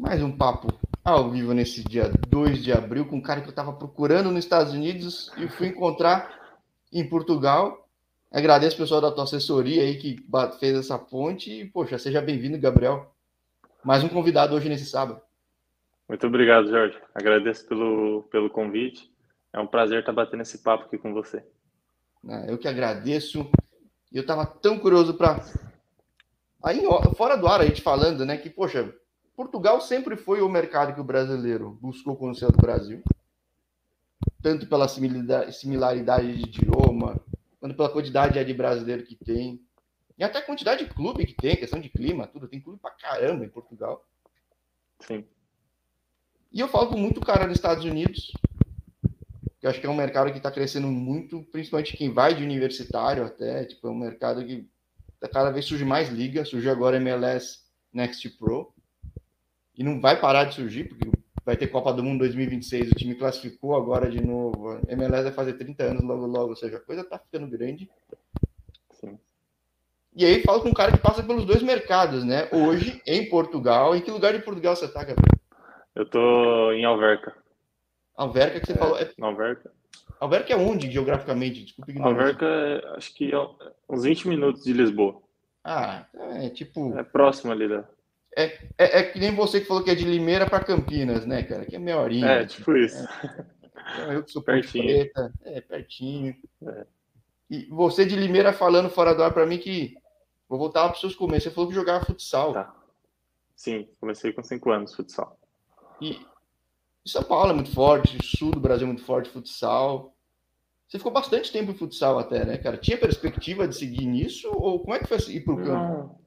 Mais um papo ao vivo nesse dia 2 de abril com um cara que eu estava procurando nos Estados Unidos e fui encontrar em Portugal. Agradeço o pessoal da tua assessoria aí que fez essa ponte e, poxa, seja bem-vindo, Gabriel. Mais um convidado hoje nesse sábado. Muito obrigado, Jorge. Agradeço pelo, pelo convite. É um prazer estar batendo esse papo aqui com você. Ah, eu que agradeço. Eu estava tão curioso para. Aí, fora do ar, a gente falando, né, que, poxa, Portugal sempre foi o mercado que o brasileiro buscou conhecer do Brasil, tanto pela similaridade de idioma, quanto pela quantidade de brasileiro que tem, e até a quantidade de clube que tem, questão de clima, tudo. Tem clube pra caramba em Portugal. Sim. E eu falo com muito cara nos Estados Unidos, que acho que é um mercado que está crescendo muito, principalmente quem vai de universitário até, tipo, é um mercado que cada vez surge mais liga, surgiu agora MLS Next Pro, e não vai parar de surgir, porque vai ter Copa do Mundo 2026, o time classificou agora de novo, a MLS vai fazer 30 anos logo logo, ou seja, a coisa tá ficando grande. Sim. E aí falo com um cara que passa pelos dois mercados, né? Hoje, em Portugal, em que lugar de Portugal você tá, Gabriel? Eu tô em Alverca. Alverca que você é, falou. É... Alverca. Alverca é onde, geograficamente? Desculpe Alverca, é, acho que é uns 20 minutos de Lisboa. Ah, é tipo. É próximo ali da. É, é, é, que nem você que falou que é de Limeira para Campinas, né, cara? Que é meia horinha. É, tipo isso. É. Eu que sou pertinho. Preta, é, pertinho. É. E você de Limeira falando fora do ar para mim que. Vou voltar para os seus começos. Você falou que jogava futsal. Tá. Sim, comecei com cinco anos futsal. E São Paulo é muito forte, o sul do Brasil é muito forte, futsal. Você ficou bastante tempo em futsal até, né, cara? Tinha perspectiva de seguir nisso? Ou como é que foi ir para o campo?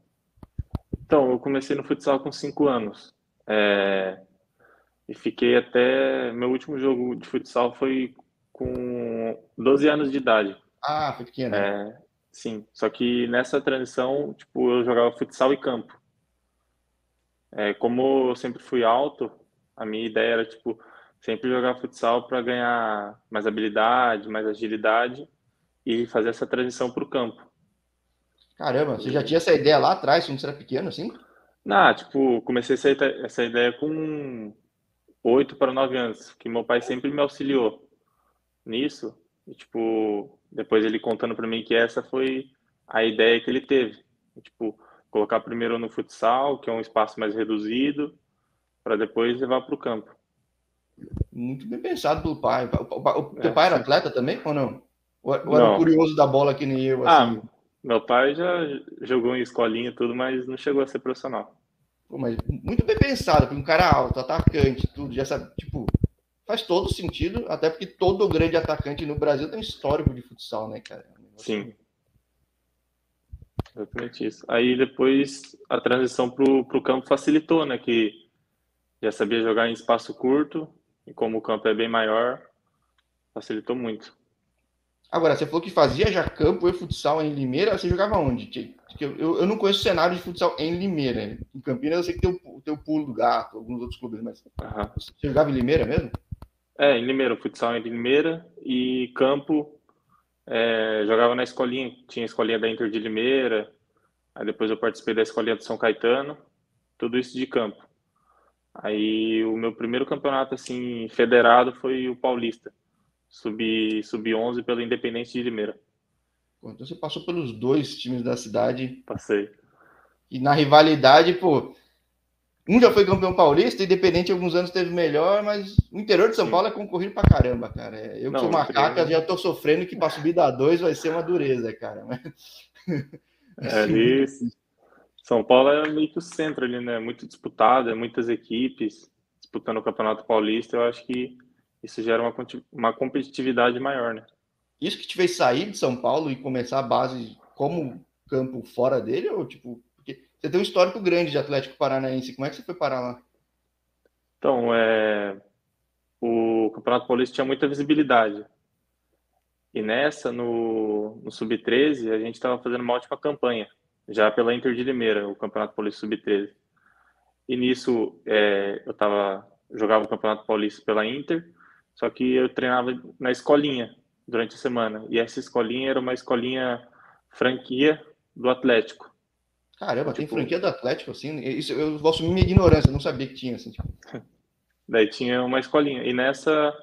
Então, eu comecei no futsal com cinco anos. É... E fiquei até. Meu último jogo de futsal foi com 12 anos de idade. Ah, foi pequeno. É... Sim, só que nessa transição, tipo, eu jogava futsal e campo. É, como eu sempre fui alto, a minha ideia era, tipo, sempre jogar futsal para ganhar mais habilidade, mais agilidade e fazer essa transição para o campo. Caramba, você já tinha essa ideia lá atrás, quando você era pequeno, assim? Não, tipo, comecei essa ideia com oito para nove anos, que meu pai sempre me auxiliou nisso. E, tipo, depois ele contando para mim que essa foi a ideia que ele teve. Tipo, colocar primeiro no futsal, que é um espaço mais reduzido, para depois levar para o campo. Muito bem pensado pelo pai. O, o, o teu é, pai era atleta também ou não? Ou, ou era curioso da bola que nem eu? Assim? Ah, meu pai já jogou em escolinha e tudo, mas não chegou a ser profissional. Pô, mas muito bem pensado, porque um cara alto, atacante, tudo, já sabe, tipo, faz todo sentido, até porque todo grande atacante no Brasil tem um histórico de futsal, né, cara? Sim. Exatamente isso. Aí depois a transição pro, pro campo facilitou, né? Que já sabia jogar em espaço curto, e como o campo é bem maior, facilitou muito. Agora, você falou que fazia já campo e futsal em Limeira, você jogava onde? Eu, eu, eu não conheço o cenário de futsal em Limeira. Em Campinas eu sei que tem o, tem o pulo do gato, alguns outros clubes, mas uhum. você jogava em Limeira mesmo? É, em Limeira, futsal em Limeira e campo é, jogava na escolinha, tinha a escolinha da Inter de Limeira, aí depois eu participei da escolinha do São Caetano, tudo isso de campo. Aí o meu primeiro campeonato assim federado foi o Paulista, sub sub 11 pelo Independente de Limeira. Então você passou pelos dois times da cidade. Passei. E na rivalidade, pô, um já foi campeão paulista, Independente alguns anos teve melhor, mas o interior de São Sim. Paulo é concorrido pra caramba, cara. Eu que Não, sou macaca, já tô sofrendo que pra subir da 2 vai ser uma dureza, cara. É ali, São Paulo é meio que o centro ali, né? Muito disputado, é muitas equipes disputando o Campeonato Paulista. Eu acho que isso gera uma, uma competitividade maior, né? Isso que te fez sair de São Paulo e começar a base como campo fora dele? Ou tipo, porque você tem um histórico grande de Atlético Paranaense, como é que você foi parar lá? Então, é... o Campeonato Paulista tinha muita visibilidade. E nessa, no, no Sub-13, a gente estava fazendo uma ótima campanha já pela Inter de Limeira, o Campeonato Paulista Sub-13. E nisso é, eu tava, jogava o Campeonato Paulista pela Inter, só que eu treinava na escolinha durante a semana. E essa escolinha era uma escolinha franquia do Atlético. Caramba, tipo, tem franquia do Atlético, assim? Isso, eu vou assumir minha ignorância, não sabia que tinha, assim, tipo. Daí tinha uma escolinha. E nessa,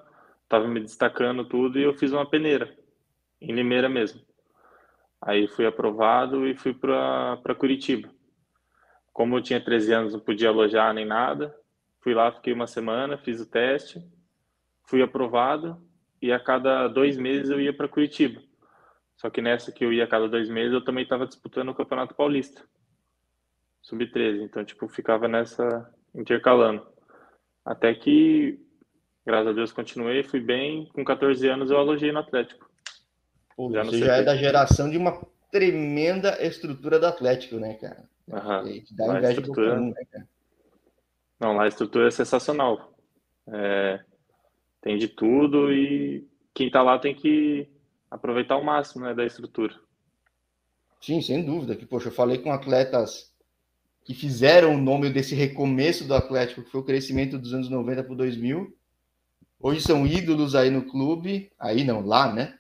tava me destacando tudo e eu fiz uma peneira, em Limeira mesmo. Aí fui aprovado e fui para Curitiba. Como eu tinha 13 anos, não podia alojar nem nada. Fui lá, fiquei uma semana, fiz o teste, fui aprovado e a cada dois meses eu ia para Curitiba. Só que nessa que eu ia a cada dois meses, eu também estava disputando o Campeonato Paulista, sub-13. Então, tipo, ficava nessa intercalando. Até que, graças a Deus, continuei, fui bem. Com 14 anos, eu alojei no Atlético. Pô, já você já é da geração de uma tremenda estrutura do Atlético, né, cara? Uhum. Dá inveja estrutura... Comum, né, cara? Não, lá a estrutura é sensacional. É... Tem de tudo e quem tá lá tem que aproveitar o máximo né, da estrutura. Sim, sem dúvida. Que, poxa, eu falei com atletas que fizeram o nome desse recomeço do Atlético, que foi o crescimento dos anos 90 para 2000. Hoje são ídolos aí no clube, aí não, lá, né?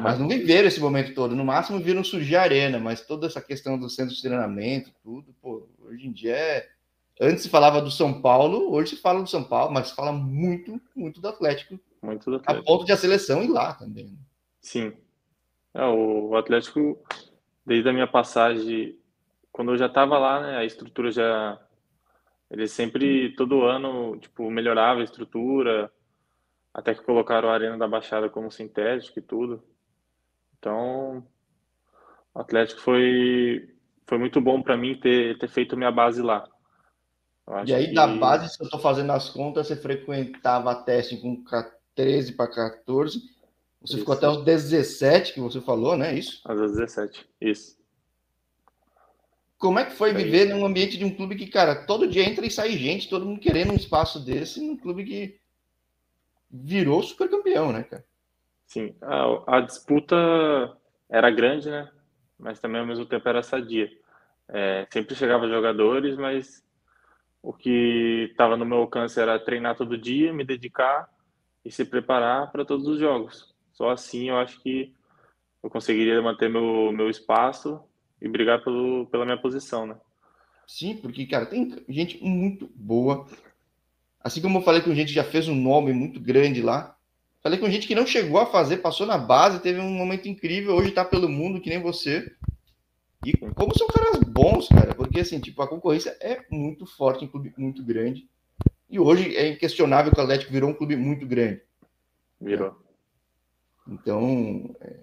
Mas não viveram esse momento todo. No máximo viram surgir a arena, mas toda essa questão do centro de treinamento, tudo, pô, hoje em dia é. Antes se falava do São Paulo, hoje se fala do São Paulo, mas se fala muito, muito do Atlético. Muito do Atlético. A ponto de a seleção ir lá também. Né? Sim. É, o Atlético, desde a minha passagem, quando eu já estava lá, né, a estrutura já. Ele sempre, todo ano, tipo, melhorava a estrutura, até que colocaram a Arena da Baixada como sintético e tudo. Então, o Atlético foi, foi muito bom para mim ter, ter feito minha base lá. E aí, que... da base, se eu estou fazendo as contas, você frequentava a teste com 13 para 14, você isso. ficou até os 17 que você falou, né? Isso? Até os 17, isso. Como é que foi viver num ambiente de um clube que, cara, todo dia entra e sai gente, todo mundo querendo um espaço desse, num clube que virou super campeão, né, cara? Sim, a, a, disputa era grande, né? Mas também ao mesmo tempo era sadia. É, sempre chegava jogadores, mas o que estava no meu alcance era treinar todo dia, me dedicar e se preparar para todos os jogos. Só assim eu acho que eu conseguiria manter meu, meu espaço e brigar pelo, pela minha posição, né? Sim, porque, cara, tem gente muito boa. Assim como eu falei com gente que já fez um nome muito grande lá, Falei com gente que não chegou a fazer, passou na base, teve um momento incrível, hoje tá pelo mundo, que nem você. E como são caras bons, cara, porque assim, tipo, a concorrência é muito forte em clube muito grande. E hoje é inquestionável que o Atlético virou um clube muito grande. Virou. Então, é...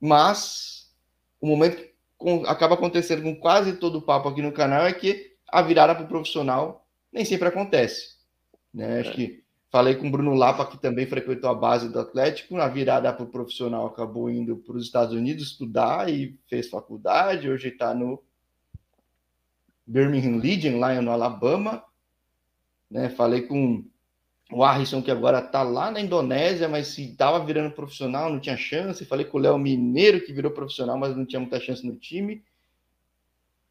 mas o momento que acaba acontecendo com quase todo o papo aqui no canal é que a virada para o profissional nem sempre acontece. Né? Acho é. que Falei com o Bruno Lapa, que também frequentou a base do Atlético. Na virada para o profissional, acabou indo para os Estados Unidos estudar e fez faculdade. Hoje está no Birmingham Legion, lá no Alabama. Né? Falei com o Harrison, que agora está lá na Indonésia, mas se estava virando profissional, não tinha chance. Falei com o Léo Mineiro, que virou profissional, mas não tinha muita chance no time.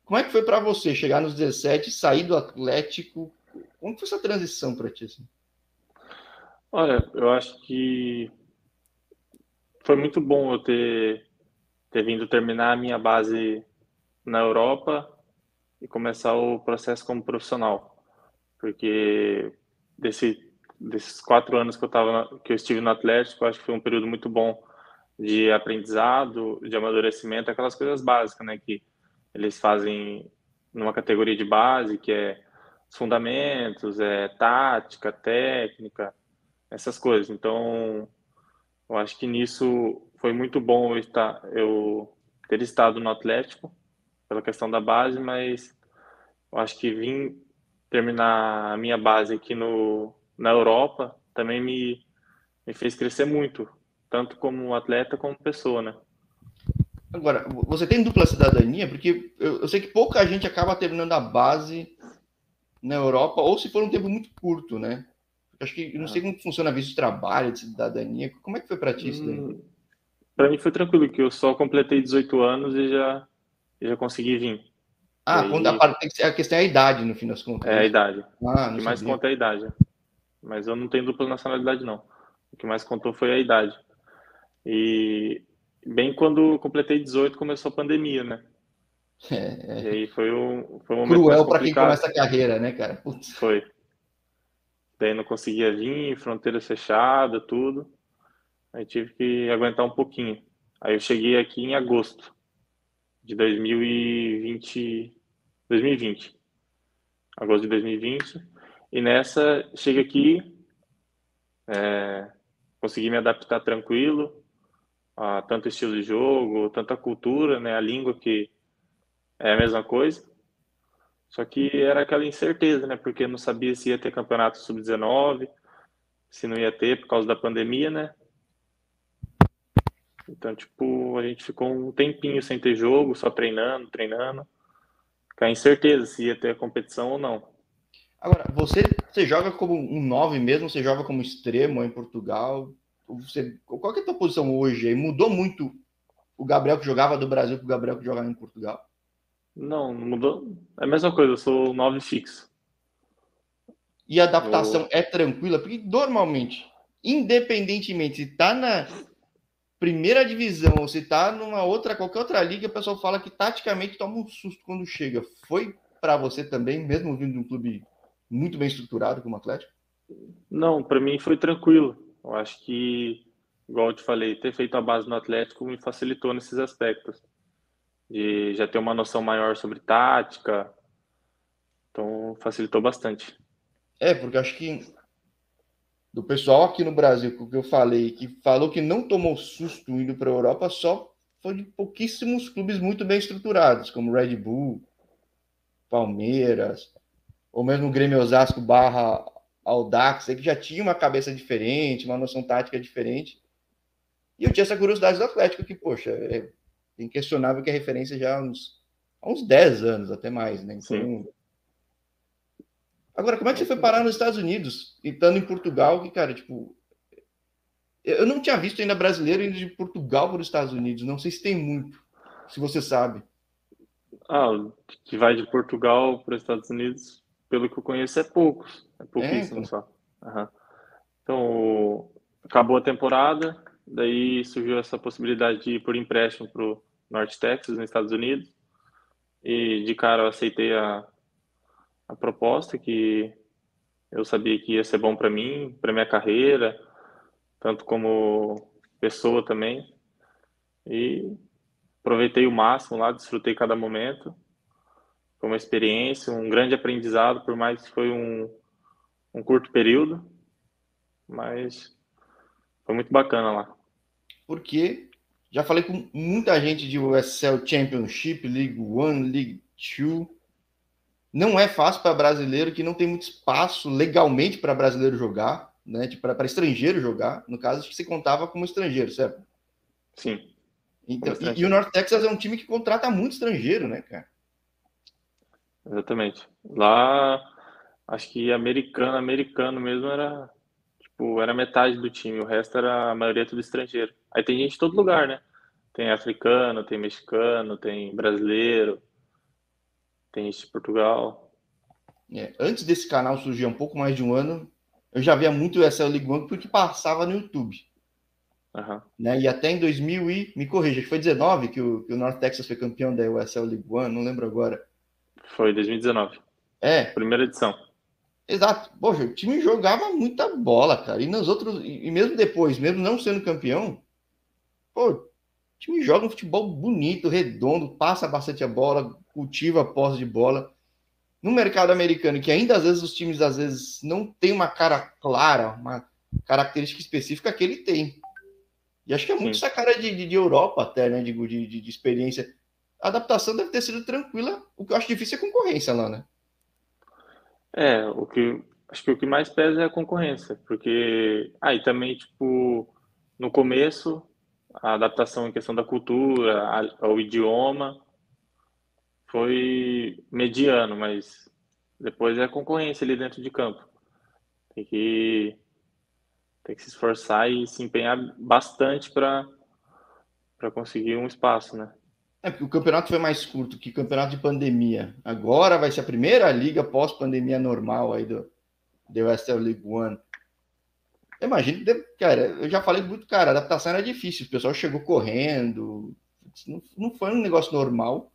Como é que foi para você chegar nos 17, sair do Atlético? Como foi essa transição para ti? Assim? Olha, eu acho que foi muito bom eu ter, ter vindo terminar a minha base na Europa e começar o processo como profissional, porque desse, desses quatro anos que eu tava que eu estive no Atlético, acho que foi um período muito bom de aprendizado, de amadurecimento, aquelas coisas básicas, né, que eles fazem numa categoria de base, que é fundamentos, é tática, técnica, essas coisas. Então, eu acho que nisso foi muito bom eu, estar, eu ter estado no Atlético, pela questão da base, mas eu acho que vim terminar a minha base aqui no, na Europa também me, me fez crescer muito, tanto como atleta como pessoa, né? Agora, você tem dupla cidadania? Porque eu, eu, sei que pouca gente acaba terminando a base na Europa, ou se for um tempo muito curto, né? Acho que não sei como funciona a visto de trabalho, de cidadania. Como é que foi para ti isso daí? Hum, para mim foi tranquilo, que eu só completei 18 anos e já, já consegui vir. Ah, aí... a, a questão é a idade, no fim das contas. É a idade. Ah, o que mais conta é a idade. Mas eu não tenho dupla nacionalidade, não. O que mais contou foi a idade. E bem quando completei 18 começou a pandemia, né? É, é. E aí foi um, foi um momento Cruel para quem começa a carreira, né, cara? Putz. Foi. Daí não conseguia vir, fronteira fechada, tudo. Aí tive que aguentar um pouquinho. Aí eu cheguei aqui em agosto de 2020. 2020. Agosto de 2020. E nessa, cheguei aqui, é, consegui me adaptar tranquilo a tanto estilo de jogo, tanta cultura, né, a língua que é a mesma coisa. Só que era aquela incerteza, né, porque não sabia se ia ter campeonato sub-19, se não ia ter por causa da pandemia, né? Então, tipo, a gente ficou um tempinho sem ter jogo, só treinando, treinando. Com a incerteza se ia ter a competição ou não. Agora, você, você joga como um 9 mesmo? Você joga como extremo em Portugal? Você, qual é a tua posição hoje? Mudou muito o Gabriel que jogava do Brasil para o Gabriel que jogava em Portugal? Não, não mudou. É a mesma coisa, eu sou 9 fixo. E a adaptação eu... é tranquila? Porque normalmente, independentemente se tá na primeira divisão ou se tá numa outra, qualquer outra liga, o pessoal fala que taticamente toma um susto quando chega. Foi para você também, mesmo vindo de um clube muito bem estruturado como Atlético? Não, para mim foi tranquilo. Eu acho que, igual eu te falei, ter feito a base no Atlético me facilitou nesses aspectos. De já ter uma noção maior sobre tática. Então, facilitou bastante. É, porque acho que do pessoal aqui no Brasil, que eu falei, que falou que não tomou susto indo para a Europa, só foi de pouquíssimos clubes muito bem estruturados, como Red Bull, Palmeiras, ou mesmo Grêmio Osasco barra Audax, que já tinha uma cabeça diferente, uma noção tática diferente. E eu tinha essa curiosidade do Atlético, que, poxa, é inquestionável que a referência já há uns, há uns 10 anos, até mais, né? Então. Sim. Agora, como é que você foi parar nos Estados Unidos, estando em Portugal, que, cara, tipo. Eu não tinha visto ainda brasileiro indo de Portugal para os Estados Unidos. Não sei se tem muito, se você sabe. Ah, que vai de Portugal para os Estados Unidos, pelo que eu conheço, é poucos. É pouquíssimo é, só. Uhum. Então, acabou a temporada, daí surgiu essa possibilidade de ir por empréstimo para o Norte Texas, nos Estados Unidos. E de cara eu aceitei a, a proposta, que eu sabia que ia ser bom para mim, para minha carreira, tanto como pessoa também. E aproveitei o máximo lá, desfrutei cada momento. Foi uma experiência, um grande aprendizado, por mais que foi um, um curto período, mas foi muito bacana lá. Porque já falei com muita gente de USL Championship, League One, League Two. Não é fácil para brasileiro que não tem muito espaço legalmente para brasileiro jogar, né? Tipo, para estrangeiro jogar. No caso, acho que você contava como estrangeiro, certo? Sim. Então, e, e, o North Texas é um time que contrata muito estrangeiro, né, cara? Exatamente. Lá, acho que americano, americano mesmo era, tipo, era metade do time, o resto era a maioria tudo estrangeiro. Aí tem gente de todo lugar, né? Tem africano, tem mexicano, tem brasileiro, tem gente de Portugal. É, antes desse canal surgir um pouco mais de um ano, eu já via muito essa League One porque passava no YouTube. Uhum. Né? E até em 2000 e me corrija, que foi 19 que o, que o North Texas foi campeão da USL League One, não lembro agora. Foi 2019. É. Primeira edição. Exato. Poxa, o time jogava muita bola, cara. E nos outros, e mesmo depois, mesmo não sendo campeão, pô, o time joga um futebol bonito, redondo, passa bastante a bola, cultiva a posse de bola. No mercado americano, que ainda às vezes os times às vezes não tem uma cara clara, uma característica específica que ele tem. E acho que é muito Sim. essa cara de, de, de, Europa até, né? De, de, de experiência a adaptação deve ter sido tranquila. O que eu acho difícil é a concorrência lá, né? É, o que acho que o que mais pesa é a concorrência, porque aí ah, também tipo no começo a adaptação em questão da cultura, ao idioma foi mediano, mas depois é a concorrência ali dentro de campo. Tem que tem que se esforçar e se empenhar bastante para para conseguir um espaço, né? É porque o campeonato foi mais curto que o campeonato de pandemia. Agora vai ser a primeira liga pós-pandemia normal aí do, do Western League One. Imagina, cara, eu já falei muito, cara, a adaptação era difícil, o pessoal chegou correndo, não, não foi um negócio normal.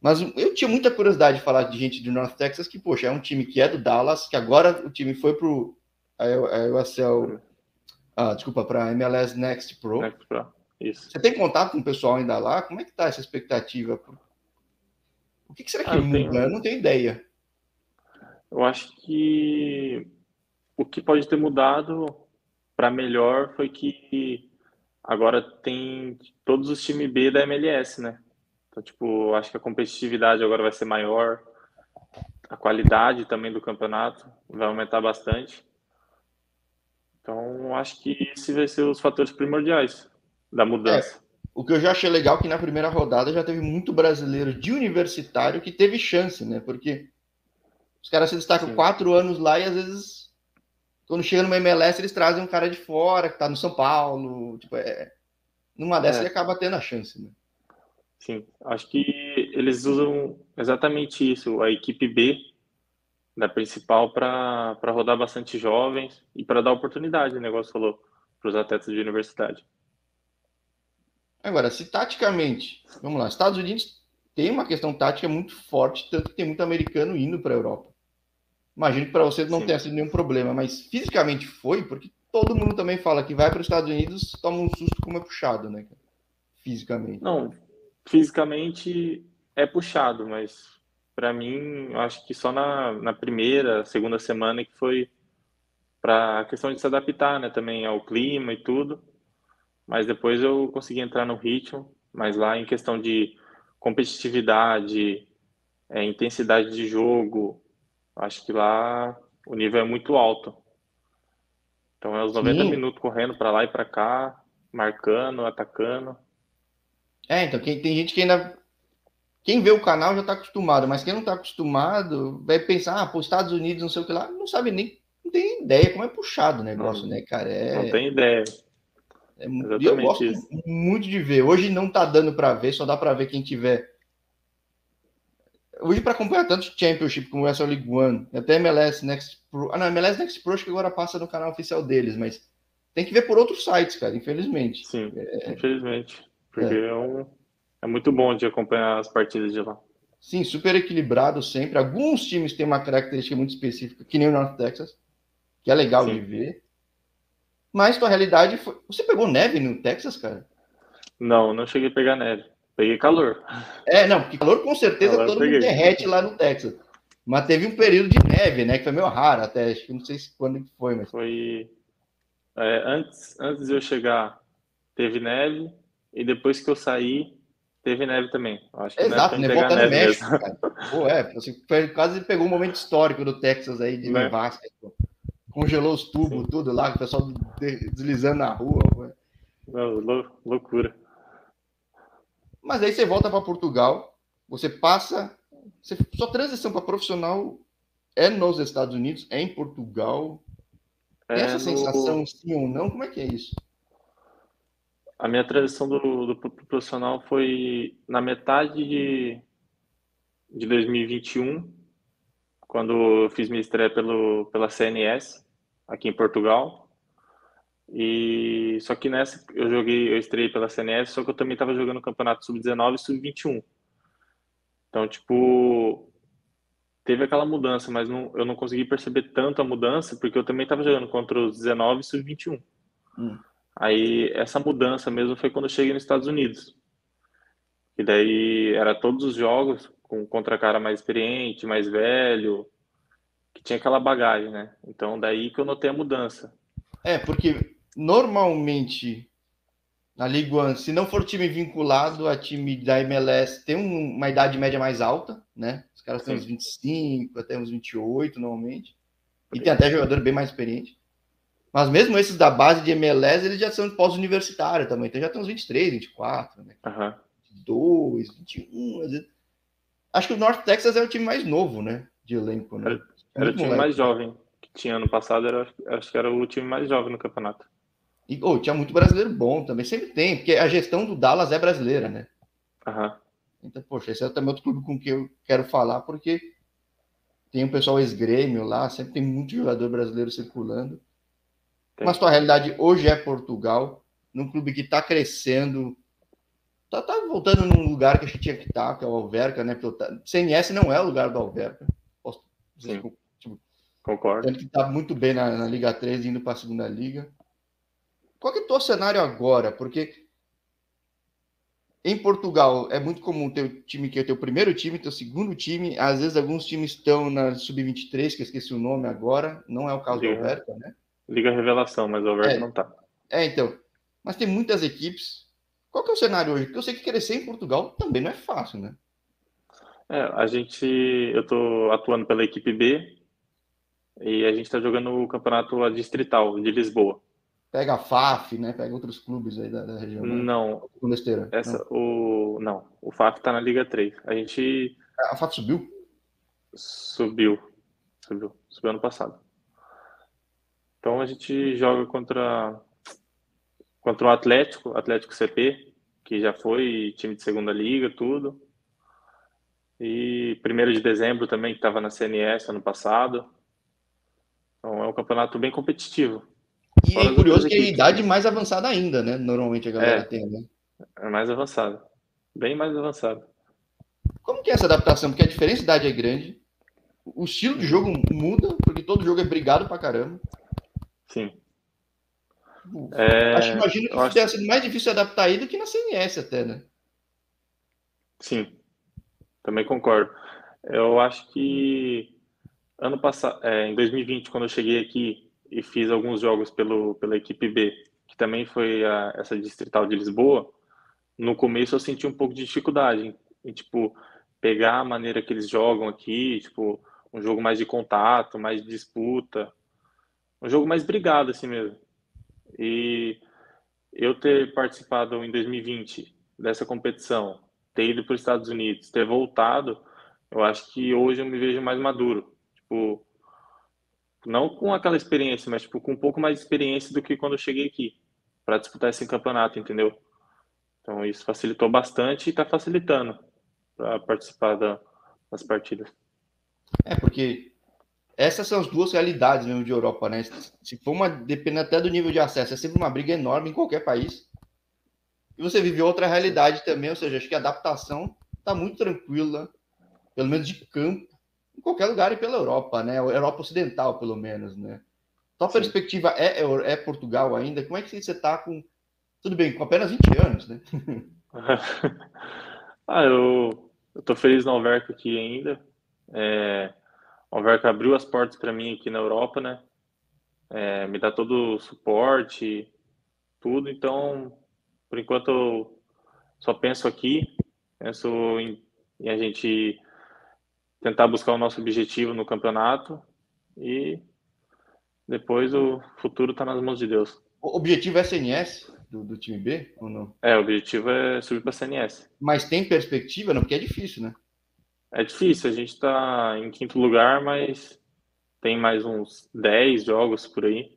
Mas eu tinha muita curiosidade de falar de gente de North Texas, que, poxa, é um time que é do Dallas, que agora o time foi pro a, a USL, ah, desculpa, para MLS Next Pro. Next Pro. Isso. Você tem contato com o pessoal ainda lá? Como é que tá essa expectativa? O que, que será que ah, muda? Tenho... Eu não tenho ideia. Eu acho que o que pode ter mudado para melhor foi que agora tem todos os times B da MLS, né? Então, tipo, acho que a competitividade agora vai ser maior, a qualidade também do campeonato vai aumentar bastante. Então, acho que esse vai ser os fatores primordiais da mudança. É, o que eu já achei legal é que na primeira rodada já teve muito brasileiro de universitário que teve chance, né? Porque os caras se destacam Sim. quatro anos lá e às vezes, quando chega numa MLS, eles trazem um cara de fora que tá no São Paulo. Tipo, é, numa dessas é. ele acaba tendo a chance, né? Sim, acho que eles usam exatamente isso, a equipe B da principal para rodar bastante jovens e para dar oportunidade, o negócio falou, para os atletas de universidade. Agora, se taticamente, vamos lá, Estados Unidos tem uma questão tática muito forte, tanto que tem muito americano indo para a Europa. Imagino que para vocês não Sim. tenha sido nenhum problema, mas fisicamente foi, porque todo mundo também fala que vai para os Estados Unidos, toma um susto como é puxado, né? Fisicamente. Não, fisicamente é puxado, mas para mim, acho que só na, na primeira, segunda semana que foi para a questão de se adaptar, né, também ao clima e tudo. Mas depois eu consegui entrar no ritmo, mas lá em questão de competitividade, é, intensidade de jogo, acho que lá o nível é muito alto. Então é os 90 Sim. minutos correndo para lá e para cá, marcando, atacando. É, então quem, tem gente que ainda. Quem vê o canal já está acostumado, mas quem não está acostumado vai pensar, ah, pô, Estados Unidos, não sei o que lá, não sabe nem, não tem ideia como é puxado o negócio, não, né, cara? É... Não tem ideia. É, e eu gosto isso. muito de ver. Hoje não tá dando para ver, só dá para ver quem tiver. Hoje, para acompanhar tanto Championship como essa League One, até MLS Next Pro. Ah, não, MLS Next Pro acho que agora passa no canal oficial deles, mas tem que ver por outros sites, cara, infelizmente. Sim, é... infelizmente. Porque é. É, um, é muito bom de acompanhar as partidas de lá. Sim, super equilibrado sempre. Alguns times têm uma característica muito específica, que nem o North Texas, que é legal Sim. de ver. Mas tua realidade foi. Você pegou neve no Texas, cara? Não, não cheguei a pegar neve. Peguei calor. É, não, porque calor com certeza calor todo mundo derrete lá no Texas. Mas teve um período de neve, né? Que foi meio raro até. Acho que não sei se quando foi, mas. Foi. É, antes, antes de eu chegar, teve neve e depois que eu saí, teve neve também. Acho que Exato, nevou até no México, cara. Pô, é, você quase pegou um momento histórico do Texas aí de né? nevasca. Congelou os tubos, Sim. tudo lá, o pessoal deslizando na rua. Não, loucura. Mas aí você volta para Portugal, você passa. Você, sua transição para profissional é nos Estados Unidos, é em Portugal. Tem é essa no... sensação, sim ou não? Como é que é isso? A minha transição do, do profissional foi na metade de, de 2021, quando fiz minha estreia pelo, pela CNS, aqui em Portugal. E só que nessa eu joguei, eu estreiei pela CNS, só que eu também estava jogando campeonato sub-19 e sub-21. Então, tipo, teve aquela mudança, mas não, eu não consegui perceber tanto a mudança, porque eu também estava jogando contra os 19 e sub-21. Hum. Aí essa mudança mesmo foi quando eu cheguei nos Estados Unidos. E daí era todos os jogos com contra cara mais experiente, mais velho, que tinha aquela bagagem, né? Então daí que eu notei a mudança. É, porque normalmente na Liga One, se não for time vinculado a time da MLS, tem uma idade média mais alta, né? Os caras têm uns 25, até uns 28 normalmente. E tem até jogador bem mais experiente. Mas mesmo esses da base de MLS, eles já são pós-universitário também. Então já tem uns 23, 24, né? Uhum. 22, 21. Às vezes. Acho que o North Texas é o time mais novo, né? De elenco, né? Era, era o time moleque. mais jovem que tinha ano passado. Era, acho que era o time mais jovem no campeonato. E oh, tinha muito brasileiro bom também. Sempre tem, porque a gestão do Dallas é brasileira, né? Uhum. Então, poxa, esse é também outro clube com que eu quero falar, porque tem um pessoal ex-grêmio lá, sempre tem muito jogador brasileiro circulando. Tem. Mas tua realidade hoje é Portugal, num clube que está crescendo, tá, tá voltando num lugar que a gente tinha que estar, tá, que é o Alverca, né? CNS não é o lugar do Alverca. Posso dizer, tipo, Concordo. Ele que tá muito bem na, na Liga 3, indo para a segunda liga. Qual que é o teu cenário agora? Porque em Portugal é muito comum ter o time que é o teu primeiro time, teu segundo time. Às vezes alguns times estão na sub-23, que eu esqueci o nome agora. Não é o caso Liga, do Alverca, né? Liga Revelação, mas o Alverca é, não tá. É, então. Mas tem muitas equipes. Qual que é o cenário hoje? Porque eu sei que crescer em Portugal também não é fácil, né? É, a gente, eu estou atuando pela equipe B e a gente está jogando o campeonato distrital de Lisboa. Pega a FAF, né? Pega outros clubes aí da, da região. Né? Não. Né? Essa, não. O, não, o FAF está na Liga 3. A gente. A FAF subiu? Subiu. Subiu. Subiu ano passado. Então a gente joga contra contra o Atlético, Atlético CP, que já foi time de segunda liga, tudo. E primeiro de dezembro também, que estava na CNS ano passado. Então é um campeonato bem competitivo. E é curioso que é a idade mais avançada ainda, né? Normalmente a galera é, tem, né? É mais avançada. Bem mais avançada. Como que é essa adaptação? Porque a diferença de idade é grande. O estilo de jogo muda, porque todo jogo é brigado pra caramba. Sim. É, acho, imagino que acho... tenha sido mais difícil adaptar aí do que na CNS até, né? Sim, também concordo. Eu acho que ano passado, é, em 2020, quando eu cheguei aqui e fiz alguns jogos pelo, pela equipe B, que também foi a, essa distrital de Lisboa, no começo eu senti um pouco de dificuldade em, tipo, pegar a maneira que eles jogam aqui, tipo, um jogo mais de contato, mais de disputa, um jogo mais brigado assim mesmo. E eu ter participado em 2020 dessa competição, ter ido para os Estados Unidos, ter voltado, eu acho que hoje eu me vejo mais maduro. Tipo, não com aquela experiência, mas tipo, com um pouco mais de experiência do que quando eu cheguei aqui para disputar esse campeonato, entendeu? Então isso facilitou bastante e está facilitando para participar da, das partidas. É, porque essas são as duas realidades mesmo de Europa, né? Se for uma, dependendo até do nível de acesso, é sempre uma briga enorme em qualquer país. E você vive outra realidade também, ou seja, acho que a adaptação está muito tranquila, pelo menos de campo, em qualquer lugar e pela Europa, né? Europa Ocidental, pelo menos, né? Sim. perspectiva é, é, é, Portugal ainda? Como é que você está com. Tudo bem, com apenas 20 anos, né? ah, eu, eu tô feliz no Alverco aqui ainda. É, o Alverca abriu as portas para mim aqui na Europa, né? É, me dá todo o suporte, tudo. Então, por enquanto, eu só penso aqui, penso em, em a gente tentar buscar o nosso objetivo no campeonato e depois o futuro está nas mãos de Deus. O objetivo é CNS do, do time B ou não? É, o objetivo é subir para CNS. Mas tem perspectiva, não? Porque é difícil, né? É difícil, a gente está em quinto lugar, mas tem mais uns 10 jogos por aí.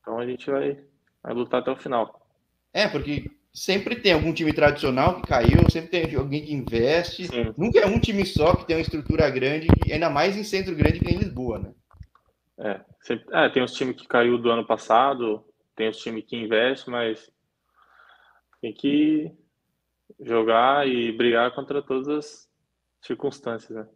Então a gente vai, vai lutar até o final. É, porque sempre tem algum time tradicional que caiu, sempre tem alguém que investe. Sim. Nunca é um time só que tem uma estrutura grande, ainda mais em centro grande que em Lisboa, né? É, sempre, é tem os times que caiu do ano passado, tem os times que investe, mas tem que jogar e brigar contra todas as circunstâncias, né?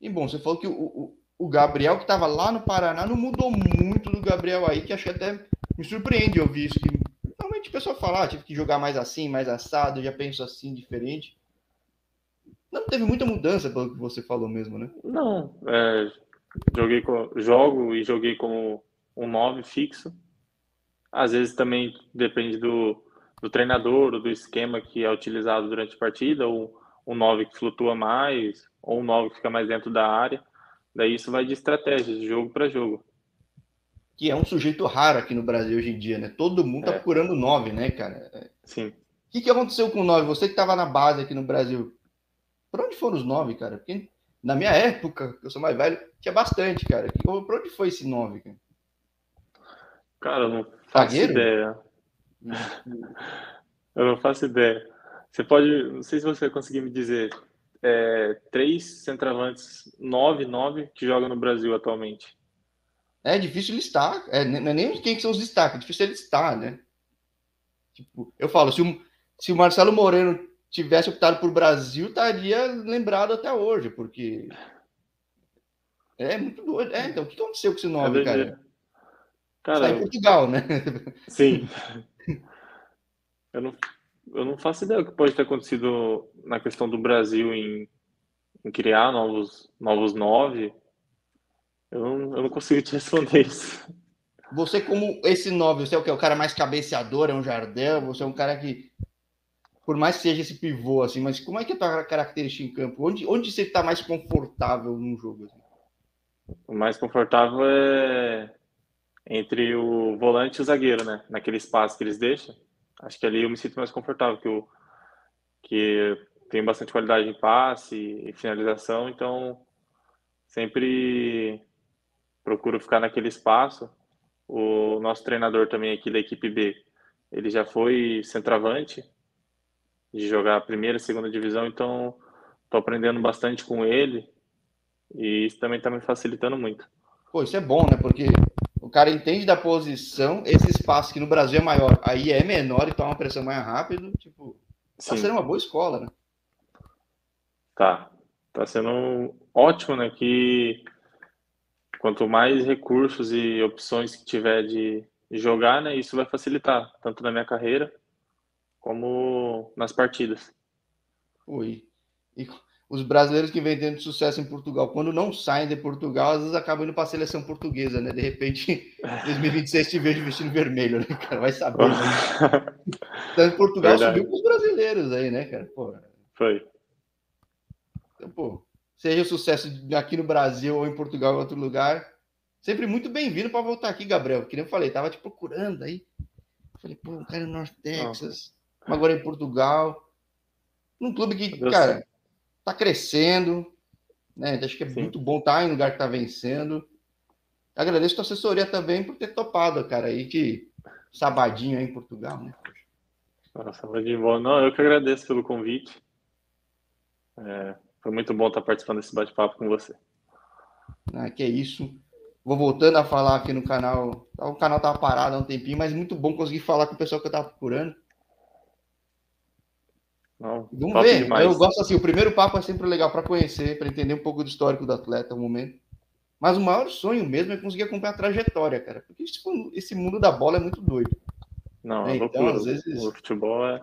E bom, você falou que o, o, Gabriel que estava lá no Paraná não mudou muito do Gabriel aí, que achei até me surpreende ouvir isso. Que normalmente a pessoa fala, ah, tive que jogar mais assim, mais assado, já penso assim, diferente. Não teve muita mudança pelo que você falou mesmo, né? Não, é, joguei com, jogo e joguei como um 9 fixo. Às vezes também depende do, do treinador ou do esquema que é utilizado durante a partida, ou um 9 que flutua mais, ou um 9 que fica mais dentro da área. Daí isso vai de estratégia, de jogo para jogo. Que é um sujeito raro aqui no Brasil hoje em dia, né? Todo mundo tá é. procurando 9, né, cara? Sim. O que, que aconteceu com o 9? Você que estava na base aqui no Brasil, para onde foram os 9, cara? Porque na minha época, eu sou mais velho, tinha bastante, cara. Para onde foi esse 9, cara? Cara, eu não faço Zagueiro? ideia. eu não faço ideia. Você pode, não sei se você vai conseguir me dizer, é, três centroavantes 9-9 que jogam no Brasil atualmente. É difícil listar, é, não é nem quem são os destaques, é difícil listar, né? Tipo, eu falo, se um, se o Marcelo Moreno tivesse optado por Brasil, estaria lembrado até hoje, porque é muito doido. É, então, o que aconteceu com esse nome, é cara? Cara, Está em Portugal, né? Sim. Eu não, eu não faço ideia do que pode ter acontecido na questão do Brasil em, em criar novos, novos nove. Eu não, eu não consigo te responder isso. Você, como esse nove, você é o que? O cara mais cabeceador, é um Jardel? Você é um cara que, por mais que seja esse pivô, assim, mas como é que é a tua característica em campo? Onde, onde você está mais confortável num jogo? Assim? O mais confortável é entre o volante e o zagueiro, né? Naquele espaço que eles deixam. Acho que ali eu me sinto mais confortável, que, eu, que tem bastante qualidade em passe e finalização, então sempre procuro ficar naquele espaço. O nosso treinador também aqui da equipe B, ele já foi centroavante de jogar a primeira e segunda divisão, então estou aprendendo bastante com ele e isso também está me facilitando muito. Pô, isso é bom, né? Porque o cara entende da posição, esse espaço que no Brasil é maior, aí é menor e toma uma pressão mais rápido, tipo, tá Sim. sendo uma boa escola, né? Tá. Tá sendo ótimo, né? Que quanto mais recursos e opções que tiver de jogar, né? Isso vai facilitar, tanto na minha carreira como nas partidas. Oi. E os brasileiros que vêm tendo sucesso em Portugal, quando não saem de Portugal, às vezes acabam indo para a seleção portuguesa, né? De repente, em 2026 te vejo vestindo vermelho, né, cara? Vai saber. Né? Então, Portugal Verdade. subiu com os brasileiros aí, né, cara? Pô. Foi. Então, pô, seja sucesso aqui no Brasil ou em Portugal ou em outro lugar, sempre muito bem-vindo para voltar aqui, Gabriel. Que nem eu falei, tava te procurando aí. Falei, pô, o cara é North Texas, agora em Portugal. Num clube que, cara, está crescendo, né? Acho que é Sim. muito bom estar tá em lugar que está vencendo. Agradeço a assessoria também por ter topado, cara, aí que sabadinho aí em Portugal, né? Nossa, sabadinho bom. Não, eu que agradeço pelo convite. É, foi muito bom estar participando desse bate-papo com você. Ah, que é isso. Vou voltando a falar aqui no canal. O canal estava parado há um tempinho, mas muito bom conseguir falar com o pessoal que eu estava procurando. Não, Vamos ver. Demais. Eu gosto assim, o primeiro papo é sempre legal para conhecer, para entender um pouco do histórico do atleta, o momento. Mas o maior sonho mesmo é conseguir acompanhar a trajetória, cara. Porque esse mundo da bola é muito doido. Não, é, então, loucura. às vezes. O futebol é.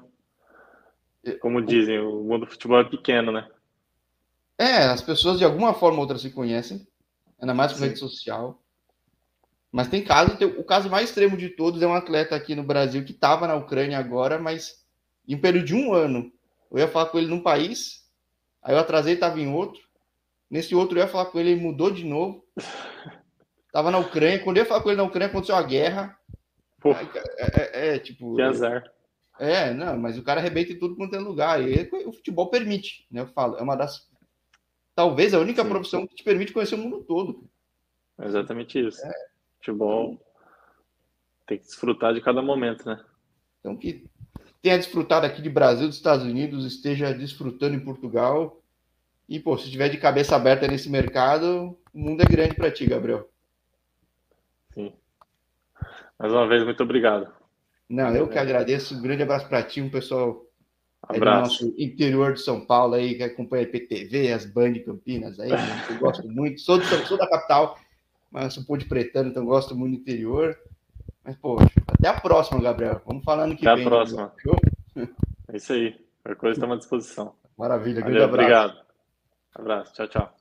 Como dizem, o mundo do futebol é pequeno, né? É, as pessoas de alguma forma ou outra se conhecem, ainda mais com rede social. Mas tem caso, o caso mais extremo de todos é um atleta aqui no Brasil que estava na Ucrânia agora, mas em um período de um ano eu ia falar com ele num país, aí eu atrasei, estava em outro. Nesse outro eu ia falar com ele, ele mudou de novo. Tava na Ucrânia. Quando eu ia falar com ele na Ucrânia, aconteceu a guerra. É, é, é, tipo. Que azar. É, não, mas o cara arrebenta em tudo quanto é lugar. E o futebol permite, né? Eu falo, é uma das. Talvez a única Sim. profissão que te permite conhecer o mundo todo. exatamente isso. É. Futebol tem que desfrutar de cada momento, né? Então, que tenha desfrutado aqui de Brasil, dos Estados Unidos, esteja desfrutando em Portugal. E, pô, se tiver de cabeça aberta nesse mercado, o mundo é grande para ti, Gabriel. Sim. Mais uma vez, muito obrigado. Não, eu que agradeço. Um grande abraço para ti, um pessoal abraço. do nosso interior de São Paulo aí, que acompanha a IPTV, as Band Campinas aí, né? eu gosto muito. Sou, do, sou da capital, mas sou pô de pretano, então gosto muito do interior. Mas, poxa, até a próxima, Gabriel. Vamos falando que até vem. Até a próxima. É isso aí. Qualquer coisa estamos à disposição. Maravilha. Valeu, obrigado. Abraço. Tchau, tchau.